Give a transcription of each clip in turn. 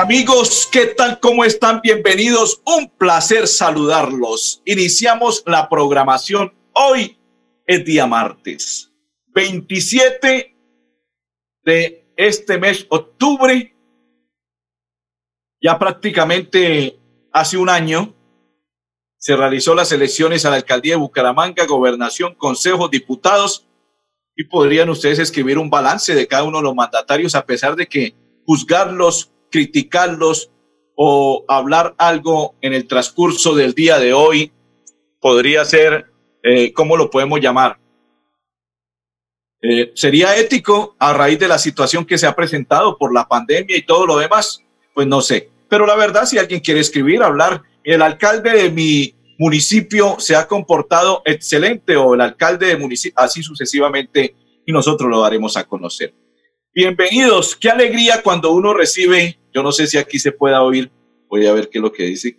Amigos, ¿qué tal? ¿Cómo están? Bienvenidos. Un placer saludarlos. Iniciamos la programación. Hoy es día martes, 27 de este mes, octubre. Ya prácticamente hace un año se realizó las elecciones a la alcaldía de Bucaramanga, gobernación, consejos, diputados. Y podrían ustedes escribir un balance de cada uno de los mandatarios, a pesar de que juzgarlos criticarlos o hablar algo en el transcurso del día de hoy podría ser, eh, ¿cómo lo podemos llamar? Eh, ¿Sería ético a raíz de la situación que se ha presentado por la pandemia y todo lo demás? Pues no sé. Pero la verdad, si alguien quiere escribir, hablar, el alcalde de mi municipio se ha comportado excelente o el alcalde de municipio, así sucesivamente, y nosotros lo daremos a conocer. Bienvenidos, qué alegría cuando uno recibe, yo no sé si aquí se pueda oír, voy a ver qué es lo que dice.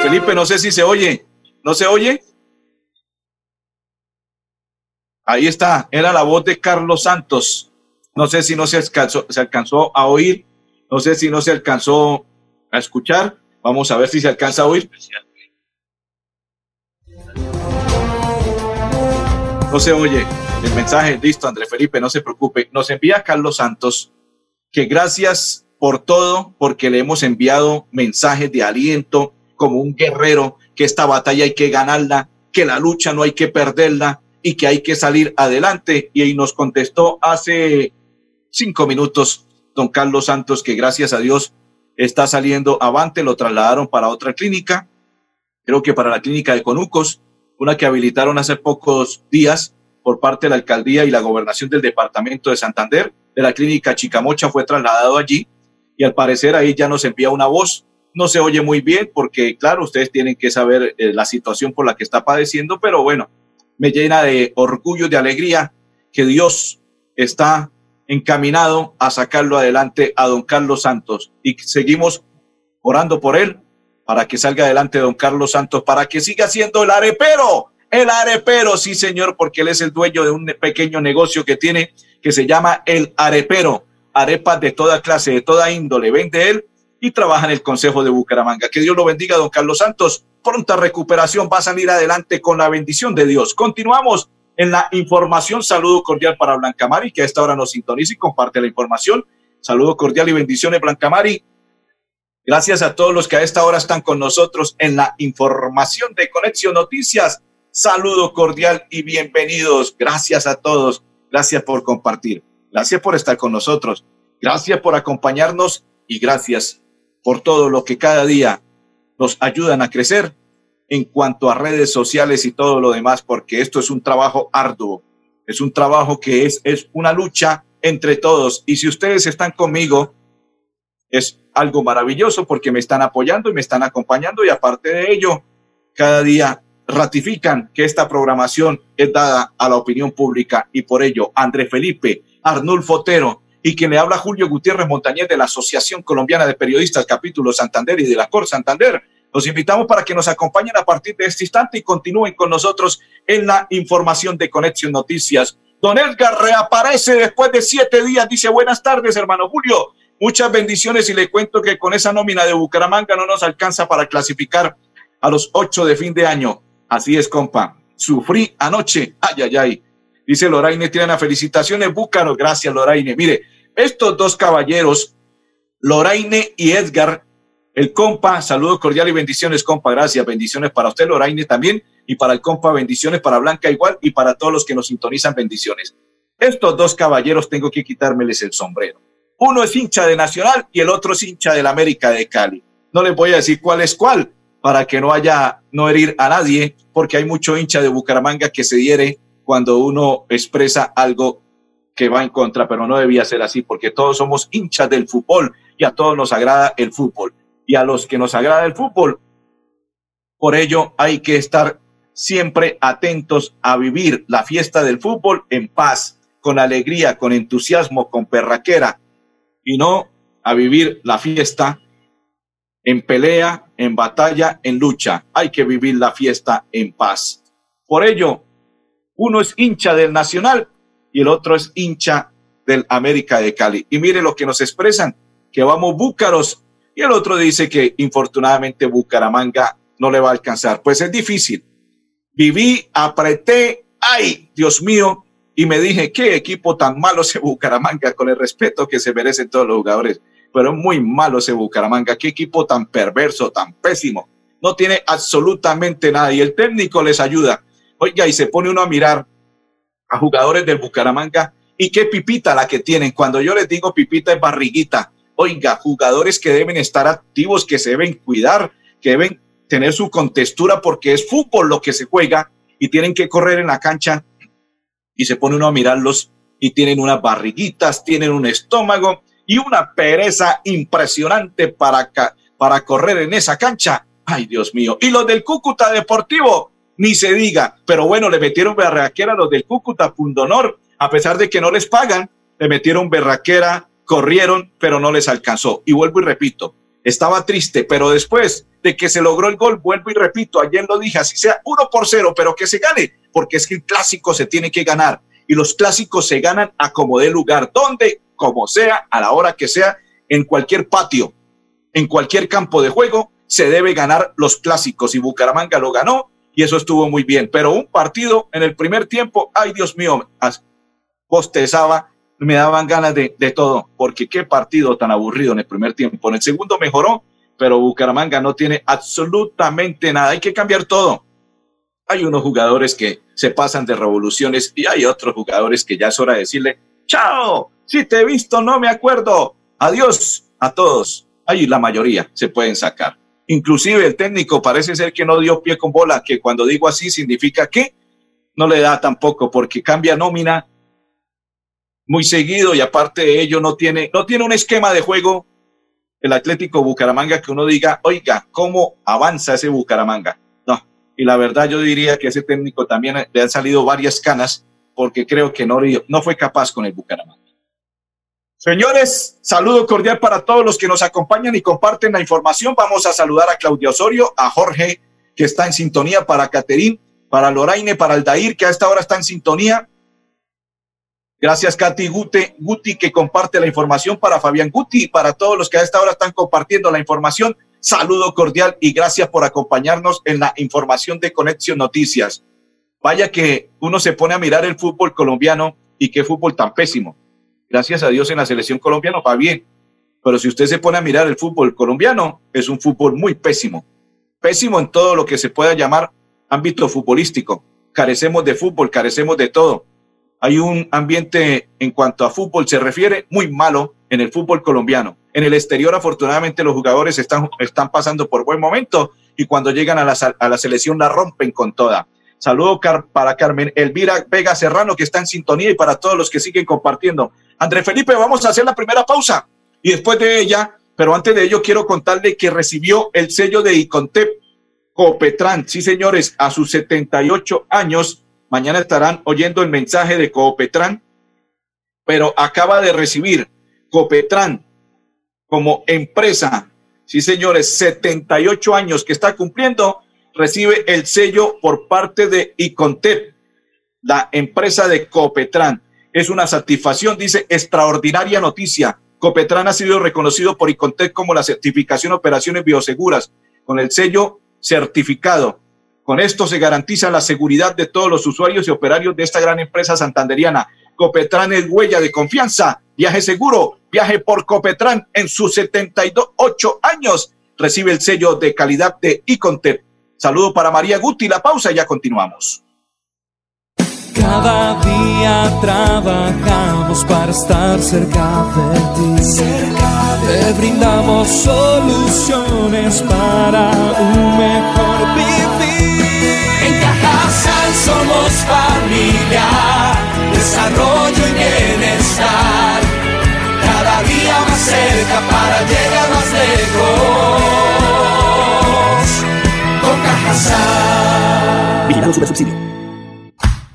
Felipe, no sé si se oye, ¿no se oye? Ahí está, era la voz de Carlos Santos. No sé si no se alcanzó, se alcanzó a oír, no sé si no se alcanzó a escuchar. Vamos a ver si se alcanza a oír. No se oye el mensaje. Listo, André Felipe, no se preocupe. Nos envía Carlos Santos que gracias por todo, porque le hemos enviado mensajes de aliento como un guerrero, que esta batalla hay que ganarla, que la lucha no hay que perderla y que hay que salir adelante. Y ahí nos contestó hace cinco minutos don Carlos Santos que gracias a Dios está saliendo avante, lo trasladaron para otra clínica, creo que para la clínica de Conucos, una que habilitaron hace pocos días por parte de la alcaldía y la gobernación del departamento de Santander, de la clínica Chicamocha fue trasladado allí y al parecer ahí ya nos envía una voz. No se oye muy bien porque, claro, ustedes tienen que saber eh, la situación por la que está padeciendo, pero bueno, me llena de orgullo, de alegría que Dios está encaminado a sacarlo adelante a don Carlos Santos y seguimos orando por él para que salga adelante don Carlos Santos, para que siga siendo el arepero, el arepero, sí señor, porque él es el dueño de un pequeño negocio que tiene que se llama el arepero, arepas de toda clase, de toda índole, vende él y trabaja en el Consejo de Bucaramanga. Que Dios lo bendiga, don Carlos Santos. Pronta recuperación, va a salir adelante con la bendición de Dios. Continuamos en la información. Saludo cordial para Blanca Mari, que a esta hora nos sintoniza y comparte la información. Saludo cordial y bendiciones, Blanca Mari. Gracias a todos los que a esta hora están con nosotros en la información de Conexión Noticias. Saludo cordial y bienvenidos. Gracias a todos. Gracias por compartir. Gracias por estar con nosotros. Gracias por acompañarnos y gracias por todo lo que cada día nos ayudan a crecer en cuanto a redes sociales y todo lo demás, porque esto es un trabajo arduo. Es un trabajo que es, es una lucha entre todos. Y si ustedes están conmigo, es algo maravilloso porque me están apoyando y me están acompañando y aparte de ello, cada día ratifican que esta programación es dada a la opinión pública y por ello André Felipe, Arnulfo Otero y quien le habla Julio Gutiérrez Montañez de la Asociación Colombiana de Periodistas Capítulo Santander y de la Cor Santander. Los invitamos para que nos acompañen a partir de este instante y continúen con nosotros en la información de Conexión Noticias. Don Edgar reaparece después de siete días. Dice buenas tardes, hermano Julio. Muchas bendiciones y le cuento que con esa nómina de Bucaramanga no nos alcanza para clasificar a los ocho de fin de año. Así es, compa. Sufrí anoche. Ay, ay, ay. Dice Loraine, tienen felicitaciones, Búcaro. Gracias, Loraine. Mire, estos dos caballeros, Loraine y Edgar, el compa, saludos cordiales y bendiciones, compa. Gracias. Bendiciones para usted, Loraine, también. Y para el compa, bendiciones para Blanca igual. Y para todos los que nos sintonizan, bendiciones. Estos dos caballeros tengo que quitármeles el sombrero uno es hincha de Nacional y el otro es hincha del América de Cali. No les voy a decir cuál es cuál para que no haya, no herir a nadie, porque hay mucho hincha de Bucaramanga que se diere cuando uno expresa algo que va en contra, pero no debía ser así porque todos somos hinchas del fútbol y a todos nos agrada el fútbol. Y a los que nos agrada el fútbol, por ello hay que estar siempre atentos a vivir la fiesta del fútbol en paz, con alegría, con entusiasmo, con perraquera, y no a vivir la fiesta en pelea, en batalla, en lucha. Hay que vivir la fiesta en paz. Por ello, uno es hincha del Nacional y el otro es hincha del América de Cali. Y mire lo que nos expresan, que vamos búcaros, y el otro dice que infortunadamente Bucaramanga no le va a alcanzar. Pues es difícil. Viví, apreté, ay, Dios mío, y me dije, qué equipo tan malo ese Bucaramanga, con el respeto que se merecen todos los jugadores, pero muy malo ese Bucaramanga, qué equipo tan perverso, tan pésimo, no tiene absolutamente nada y el técnico les ayuda. Oiga, y se pone uno a mirar a jugadores del Bucaramanga y qué pipita la que tienen. Cuando yo les digo pipita es barriguita. Oiga, jugadores que deben estar activos, que se deben cuidar, que deben tener su contextura porque es fútbol lo que se juega y tienen que correr en la cancha y se pone uno a mirarlos y tienen unas barriguitas, tienen un estómago y una pereza impresionante para, para correr en esa cancha. Ay, Dios mío. Y los del Cúcuta Deportivo, ni se diga. Pero bueno, le metieron berraquera a los del Cúcuta Pundonor, a pesar de que no les pagan, le metieron berraquera, corrieron, pero no les alcanzó. Y vuelvo y repito, estaba triste, pero después de que se logró el gol, vuelvo y repito, ayer lo dije, así sea uno por cero, pero que se gane, porque es que el clásico se tiene que ganar y los clásicos se ganan a como dé lugar, donde, como sea, a la hora que sea, en cualquier patio, en cualquier campo de juego, se debe ganar los clásicos y Bucaramanga lo ganó y eso estuvo muy bien, pero un partido en el primer tiempo, ay Dios mío, postezaba, me daban ganas de, todo, porque qué partido tan aburrido en el primer tiempo. En el segundo mejoró, pero Bucaramanga no tiene absolutamente nada. Hay que cambiar todo. Hay unos jugadores que se pasan de revoluciones y hay otros jugadores que ya es hora de decirle, chao, si te he visto no me acuerdo, adiós a todos. Ahí la mayoría se pueden sacar. Inclusive el técnico parece ser que no dio pie con bola, que cuando digo así significa que no le da tampoco porque cambia nómina muy seguido y aparte de ello no tiene, no tiene un esquema de juego el Atlético Bucaramanga que uno diga, oiga, ¿cómo avanza ese Bucaramanga? y la verdad yo diría que ese técnico también le han salido varias canas porque creo que no, no fue capaz con el Bucaramanga. Señores, saludo cordial para todos los que nos acompañan y comparten la información. Vamos a saludar a Claudia Osorio, a Jorge, que está en sintonía, para Caterín, para Loraine, para Aldair, que a esta hora está en sintonía. Gracias, Katy Guti, Guti, que comparte la información para Fabián Guti, para todos los que a esta hora están compartiendo la información. Saludo cordial y gracias por acompañarnos en la información de Conexión Noticias. Vaya que uno se pone a mirar el fútbol colombiano y qué fútbol tan pésimo. Gracias a Dios en la selección colombiana va bien. Pero si usted se pone a mirar el fútbol colombiano, es un fútbol muy pésimo. Pésimo en todo lo que se pueda llamar ámbito futbolístico. Carecemos de fútbol, carecemos de todo. Hay un ambiente en cuanto a fútbol se refiere muy malo en el fútbol colombiano. En el exterior, afortunadamente, los jugadores están, están pasando por buen momento y cuando llegan a la, a la selección la rompen con toda. Saludo para Carmen Elvira Vega Serrano, que está en sintonía, y para todos los que siguen compartiendo. André Felipe, vamos a hacer la primera pausa y después de ella, pero antes de ello, quiero contarle que recibió el sello de Icontep Copetran. Sí, señores, a sus 78 años, mañana estarán oyendo el mensaje de Copetran, pero acaba de recibir Copetran como empresa, sí señores, 78 años que está cumpliendo, recibe el sello por parte de Icontep, la empresa de Copetran. Es una satisfacción, dice, extraordinaria noticia. Copetran ha sido reconocido por Icontep como la certificación operaciones bioseguras, con el sello certificado. Con esto se garantiza la seguridad de todos los usuarios y operarios de esta gran empresa santanderiana. Copetran es huella de confianza Viaje seguro, viaje por Copetran en sus 78 años. Recibe el sello de calidad de Icontep. Saludo para María Guti, la pausa y ya continuamos. Cada día trabajamos para estar cerca de ti. Cerca Te brindamos soluciones para un mejor vivir. En Cajasal somos familia, desarrollo y bienestar. Cada día más cerca para llegar más lejos. Con Cajasal. Vigilado Super Subsidio.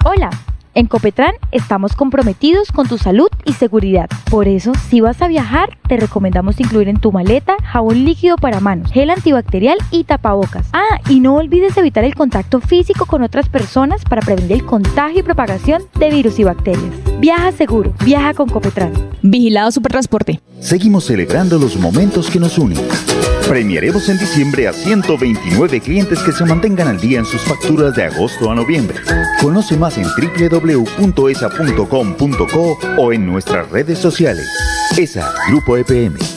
Hola. En Copetran estamos comprometidos con tu salud y seguridad. Por eso, si vas a viajar, te recomendamos incluir en tu maleta jabón líquido para manos, gel antibacterial y tapabocas. Ah, y no olvides evitar el contacto físico con otras personas para prevenir el contagio y propagación de virus y bacterias. Viaja seguro, viaja con Copetran. Vigilado Supertransporte. Seguimos celebrando los momentos que nos unen. Premiaremos en diciembre a 129 clientes que se mantengan al día en sus facturas de agosto a noviembre. Conoce más en www.esa.com.co o en nuestras redes sociales. ESA, Grupo EPM,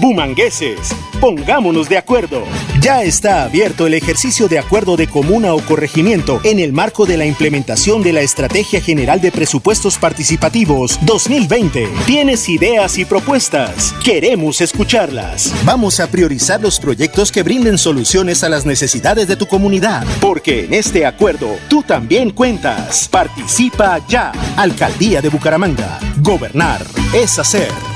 bumangueses, pongámonos de acuerdo. Ya está abierto el ejercicio de acuerdo de comuna o corregimiento en el marco de la implementación de la Estrategia General de Presupuestos Participativos 2020. ¿Tienes ideas y propuestas? Queremos escucharlas. Vamos a priorizar los proyectos que brinden soluciones a las necesidades de tu comunidad, porque en este acuerdo tú también cuentas. Participa ya. Alcaldía de Bucaramanga. Gobernar es hacer.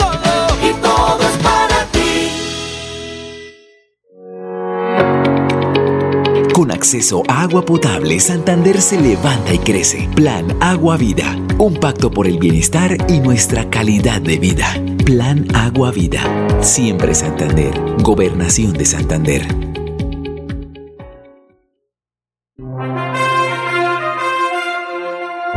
Con acceso a agua potable, Santander se levanta y crece. Plan Agua Vida. Un pacto por el bienestar y nuestra calidad de vida. Plan Agua Vida. Siempre Santander. Gobernación de Santander.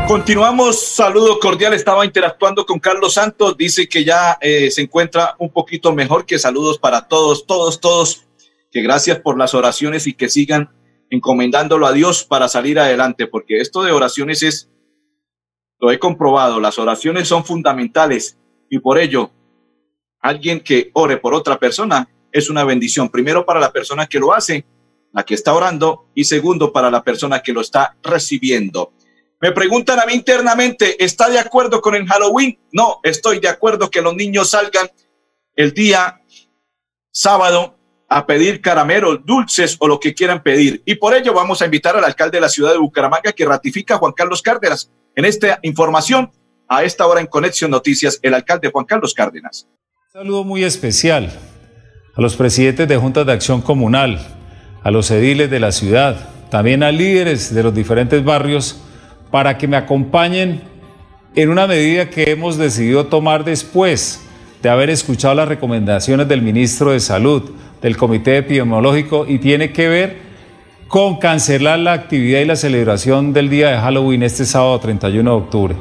Continuamos, saludo cordial. Estaba interactuando con Carlos Santos. Dice que ya eh, se encuentra un poquito mejor. Que saludos para todos, todos, todos. Que gracias por las oraciones y que sigan encomendándolo a Dios para salir adelante, porque esto de oraciones es, lo he comprobado, las oraciones son fundamentales y por ello, alguien que ore por otra persona es una bendición, primero para la persona que lo hace, la que está orando, y segundo para la persona que lo está recibiendo. Me preguntan a mí internamente, ¿está de acuerdo con el Halloween? No, estoy de acuerdo que los niños salgan el día sábado a pedir caramelos, dulces o lo que quieran pedir. Y por ello vamos a invitar al alcalde de la ciudad de Bucaramanga que ratifica a Juan Carlos Cárdenas. En esta información, a esta hora en Conexión Noticias, el alcalde Juan Carlos Cárdenas. Un saludo muy especial a los presidentes de juntas de acción comunal, a los ediles de la ciudad, también a líderes de los diferentes barrios, para que me acompañen en una medida que hemos decidido tomar después de haber escuchado las recomendaciones del ministro de Salud, del Comité Epidemiológico y tiene que ver con cancelar la actividad y la celebración del día de Halloween este sábado 31 de octubre.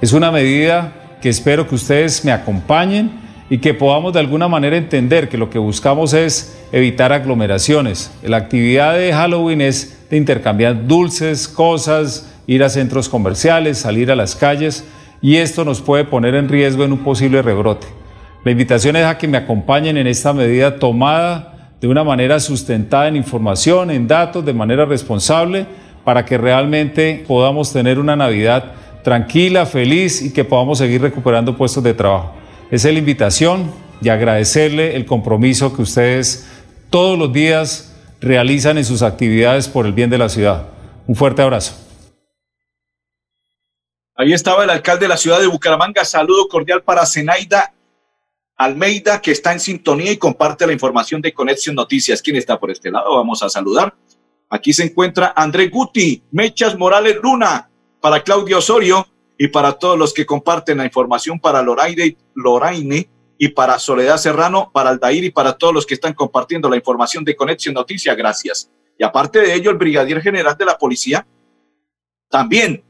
Es una medida que espero que ustedes me acompañen y que podamos de alguna manera entender que lo que buscamos es evitar aglomeraciones. La actividad de Halloween es de intercambiar dulces, cosas, ir a centros comerciales, salir a las calles y esto nos puede poner en riesgo en un posible rebrote. La invitación es a que me acompañen en esta medida tomada de una manera sustentada en información, en datos, de manera responsable, para que realmente podamos tener una Navidad tranquila, feliz y que podamos seguir recuperando puestos de trabajo. Esa es la invitación y agradecerle el compromiso que ustedes todos los días realizan en sus actividades por el bien de la ciudad. Un fuerte abrazo. Ahí estaba el alcalde de la ciudad de Bucaramanga. Saludo cordial para Zenaida Almeida, que está en sintonía y comparte la información de Conexión Noticias. ¿Quién está por este lado? Vamos a saludar. Aquí se encuentra André Guti, Mechas Morales Luna, para Claudio Osorio y para todos los que comparten la información para Loraine, Loraine y para Soledad Serrano, para Aldair y para todos los que están compartiendo la información de Conexión Noticia. Gracias. Y aparte de ello, el brigadier general de la policía también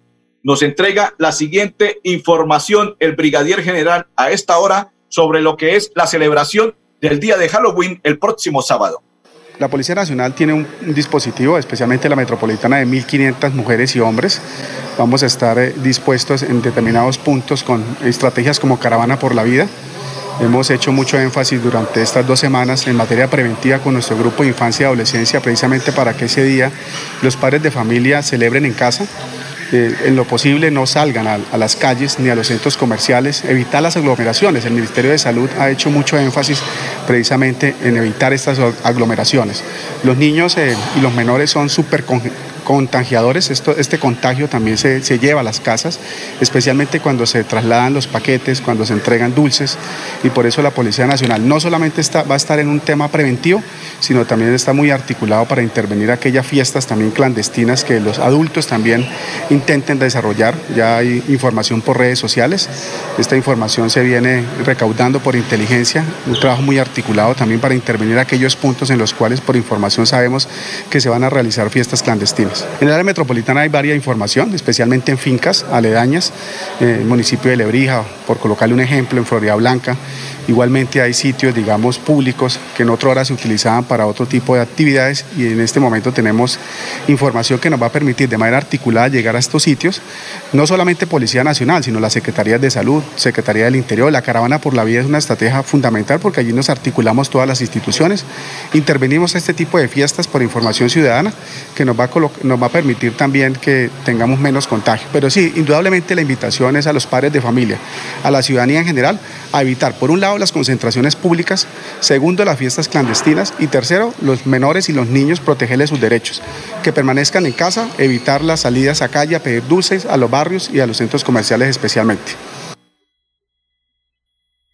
nos entrega la siguiente información, el brigadier general, a esta hora sobre lo que es la celebración del día de Halloween el próximo sábado. La Policía Nacional tiene un, dispositivo, especialmente la metropolitana, de 1.500 mujeres y hombres. Vamos a estar eh, dispuestos en determinados puntos con estrategias como Caravana por la Vida. Hemos hecho mucho énfasis durante estas dos semanas en materia preventiva con nuestro grupo de infancia y adolescencia, precisamente para que ese día los padres de familia celebren en casa eh, en lo posible no salgan a, las calles ni a los centros comerciales, evitar las aglomeraciones. El Ministerio de Salud ha hecho mucho énfasis precisamente en evitar estas aglomeraciones. Los niños eh, y los menores son súper contagiadores. Este contagio también se, se, lleva a las casas, especialmente cuando se trasladan los paquetes, cuando se entregan dulces. Y por eso la Policía Nacional no solamente está, va a estar en un tema preventivo, sino también está muy articulado para intervenir aquellas fiestas también clandestinas que los adultos también intenten desarrollar. Ya hay información por redes sociales. Esta información se viene recaudando por inteligencia, un trabajo muy articulado también para intervenir aquellos puntos en los cuales por información sabemos que se van a realizar fiestas clandestinas. En el área metropolitana hay varias información, especialmente en fincas aledañas, en el municipio de Lebrija, por colocarle un ejemplo, en Florida Blanca. Igualmente hay sitios, digamos, públicos que en otra hora se utilizaban para otro tipo de actividades y en este momento tenemos información que nos va a permitir de manera articulada llegar a estos sitios, no solamente Policía Nacional, sino las Secretarías de Salud, Secretaría del Interior, la Caravana por la Vida es una estrategia fundamental porque allí nos articulamos todas las instituciones, intervenimos a este tipo de fiestas por información ciudadana que nos va a, nos va a permitir también que tengamos menos contagio. Pero sí, indudablemente la invitación es a los padres de familia, a la ciudadanía en general, a evitar, por un lado, las concentraciones públicas, segundo, las fiestas clandestinas y tercero, los menores y los niños, protegerles sus derechos, que permanezcan en casa, evitar las salidas a calle a pedir dulces a los barrios y a los centros comerciales especialmente.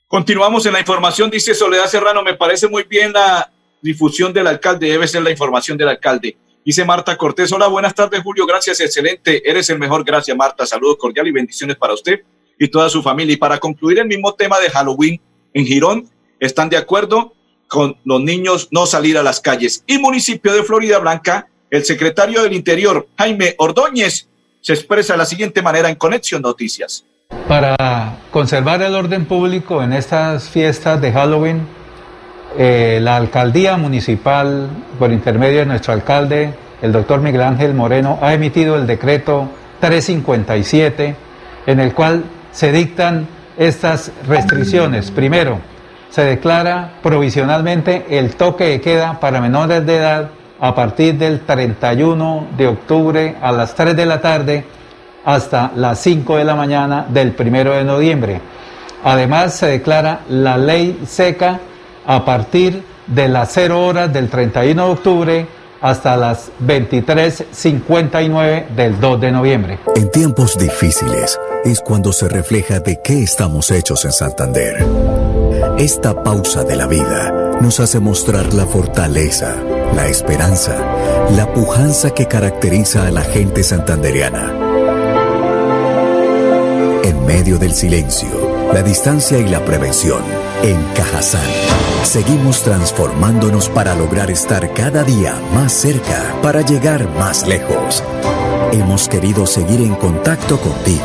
Continuamos en la información, dice Soledad Serrano, me parece muy bien la difusión del alcalde, debe ser la información del alcalde. Dice Marta Cortés, hola, buenas tardes Julio, gracias, excelente, eres el mejor, gracias Marta, saludos cordiales y bendiciones para usted y toda su familia. Y para concluir el mismo tema de Halloween en Girón, ¿están de acuerdo con los niños no salir a las calles? Y municipio de Florida Blanca, el secretario del Interior, Jaime Ordóñez, se expresa de la siguiente manera en Conexión Noticias. Para conservar el orden público en estas fiestas de Halloween, eh, la alcaldía municipal, por intermedio de nuestro alcalde, el doctor Miguel Ángel Moreno, ha emitido el decreto 357, en el cual se dictan estas restricciones. Primero, se declara provisionalmente el toque de queda para menores de edad a partir del 31 de octubre a las 3 de la tarde hasta las 5 de la mañana del 1 de noviembre. Además, se declara la ley seca a partir de las 0 horas del 31 de octubre hasta las 23.59 del 2 de noviembre. En tiempos difíciles es cuando se refleja de qué estamos hechos en Santander. Esta pausa de la vida nos hace mostrar la fortaleza, la esperanza, la pujanza que caracteriza a la gente santanderiana. En medio del silencio, la distancia y la prevención, en Cajazán, seguimos transformándonos para lograr estar cada día más cerca, para llegar más lejos. Hemos querido seguir en contacto contigo,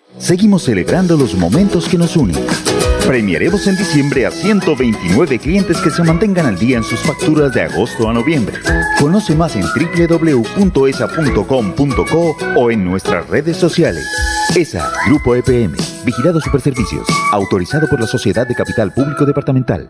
Seguimos celebrando los momentos que nos unen. Premiaremos en diciembre a 129 clientes que se mantengan al día en sus facturas de agosto a noviembre. Conoce más en www.esa.com.co o en nuestras redes sociales. ESA, Grupo EPM, Vigilado Superservicios, autorizado por la Sociedad de Capital Público Departamental.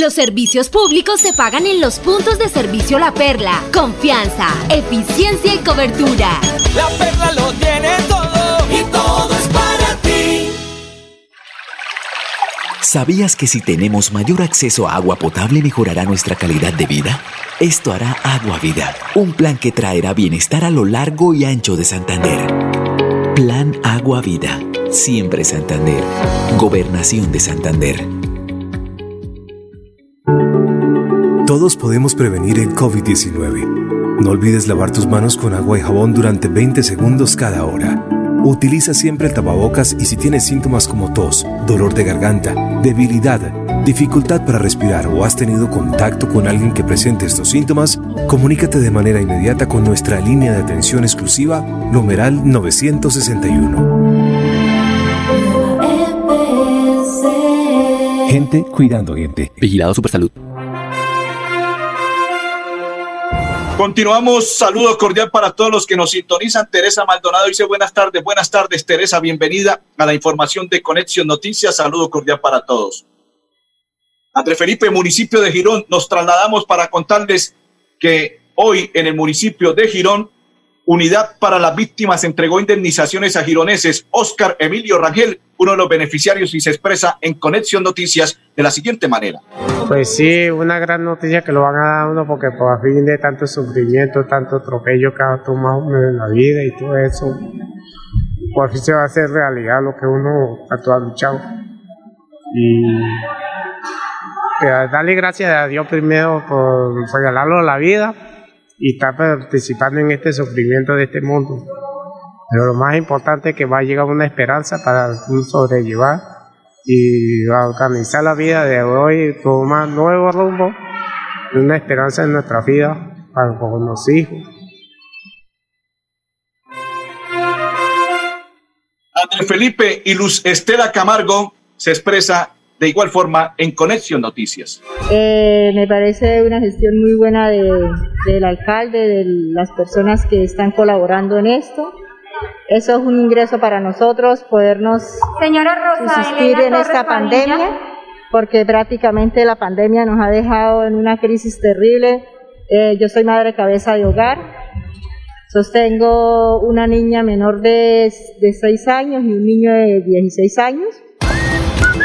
Los servicios públicos se pagan en los puntos de servicio La Perla. Confianza, eficiencia y cobertura. La Perla lo tiene todo y todo es para ti. ¿Sabías que si tenemos mayor acceso a agua potable mejorará nuestra calidad de vida? Esto hará Agua Vida, un plan que traerá bienestar a lo largo y ancho de Santander. Plan Agua Vida, siempre Santander. Gobernación de Santander. Todos podemos prevenir el COVID-19. No olvides lavar tus manos con agua y jabón durante 20 segundos cada hora. Utiliza siempre el tapabocas y si tienes síntomas como tos, dolor de garganta, debilidad, dificultad para respirar o has tenido contacto con alguien que presente estos síntomas, comunícate de manera inmediata con nuestra línea de atención exclusiva, numeral 961. Gente cuidando gente. Vigilado Supersalud. Continuamos, saludo cordial para todos los que nos sintonizan. Teresa Maldonado dice buenas tardes, buenas tardes Teresa, bienvenida a la información de Conexión Noticias, saludo cordial para todos. André Felipe, municipio de Girón, nos trasladamos para contarles que hoy en el municipio de Girón, Unidad para las Víctimas entregó indemnizaciones a gironeses. Oscar Emilio Rangel, uno de los beneficiarios, y se expresa en Conexión Noticias de la siguiente manera. Pues sí, una gran noticia que lo van a dar uno porque por fin de tanto sufrimiento, tanto atropello que ha tomado uno en la vida y todo eso, por fin se va a hacer realidad lo que uno ha luchado. Y darle gracias a Dios primero por regalarlo la vida y estar participando en este sufrimiento de este mundo. Pero lo más importante es que va a llegar una esperanza para sobrellevar y organizar la vida de hoy, tomar nuevo rumbo, una esperanza en nuestra vida para con los hijos. Andrés Felipe y Luz Estela Camargo se expresa de igual forma en Conexión Noticias. Eh, me parece una gestión muy buena de, del alcalde, de las personas que están colaborando en esto. Eso es un ingreso para nosotros, podernos subsistir en esta pandemia, porque prácticamente la pandemia nos ha dejado en una crisis terrible. Eh, yo soy madre cabeza de hogar, sostengo una niña menor de, de 6 años y un niño de 16 años.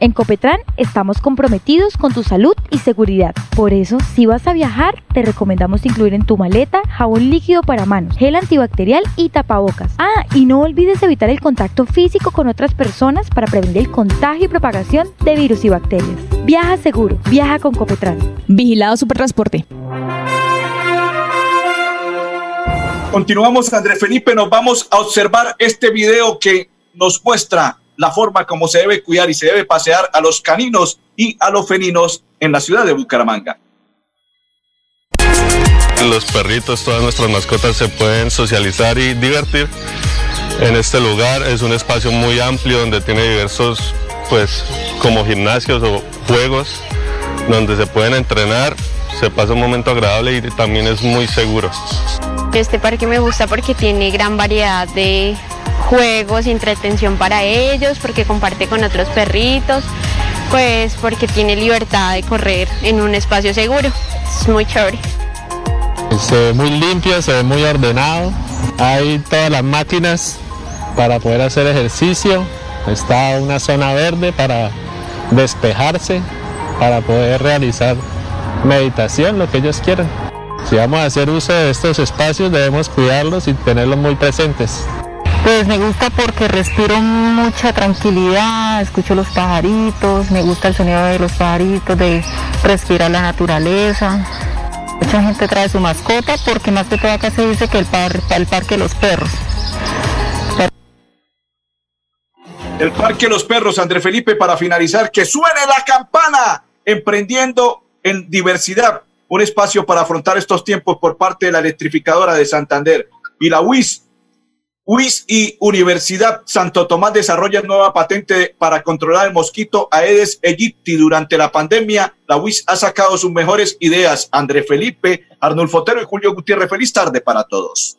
En Copetran estamos comprometidos con tu salud y seguridad. Por eso, si vas a viajar, te recomendamos incluir en tu maleta jabón líquido para manos, gel antibacterial y tapabocas. Ah, y no olvides evitar el contacto físico con otras personas para prevenir el contagio y propagación de virus y bacterias. Viaja seguro, viaja con Copetran. Vigilado Supertransporte. Continuamos, Andrés Felipe, nos vamos a observar este video que nos muestra la forma como se debe cuidar y se debe pasear a los caninos y a los felinos en la ciudad de Bucaramanga. Los perritos, todas nuestras mascotas se pueden socializar y divertir. En este lugar es un espacio muy amplio donde tiene diversos pues como gimnasios o juegos donde se pueden entrenar, se pasa un momento agradable y también es muy seguro. Este parque me gusta porque tiene gran variedad de juegos entretención para ellos, porque comparte con otros perritos, pues porque tiene libertad de correr en un espacio seguro. Es muy chévere. Se ve muy limpio, se ve muy ordenado. Hay todas las máquinas para poder hacer ejercicio. Está una zona verde para despejarse, para poder realizar meditación, lo que ellos quieran. Si vamos a hacer uso de estos espacios debemos cuidarlos y tenerlos muy presentes. Pues me gusta porque respiro mucha tranquilidad, escucho los pajaritos, me gusta el sonido de los pajaritos, de respirar la naturaleza. Mucha gente trae su mascota porque más que todo acá se dice que el, par, el parque de los perros. El Parque de los Perros, André Felipe, para finalizar, que suene la campana, emprendiendo en diversidad, un espacio para afrontar estos tiempos por parte de la electrificadora de Santander y la UIS. UIS y Universidad Santo Tomás desarrollan nueva patente para controlar el mosquito Aedes aegypti durante la pandemia. La UIS ha sacado sus mejores ideas. André Felipe, Arnulfo Otero y Julio Gutiérrez. Feliz tarde para todos.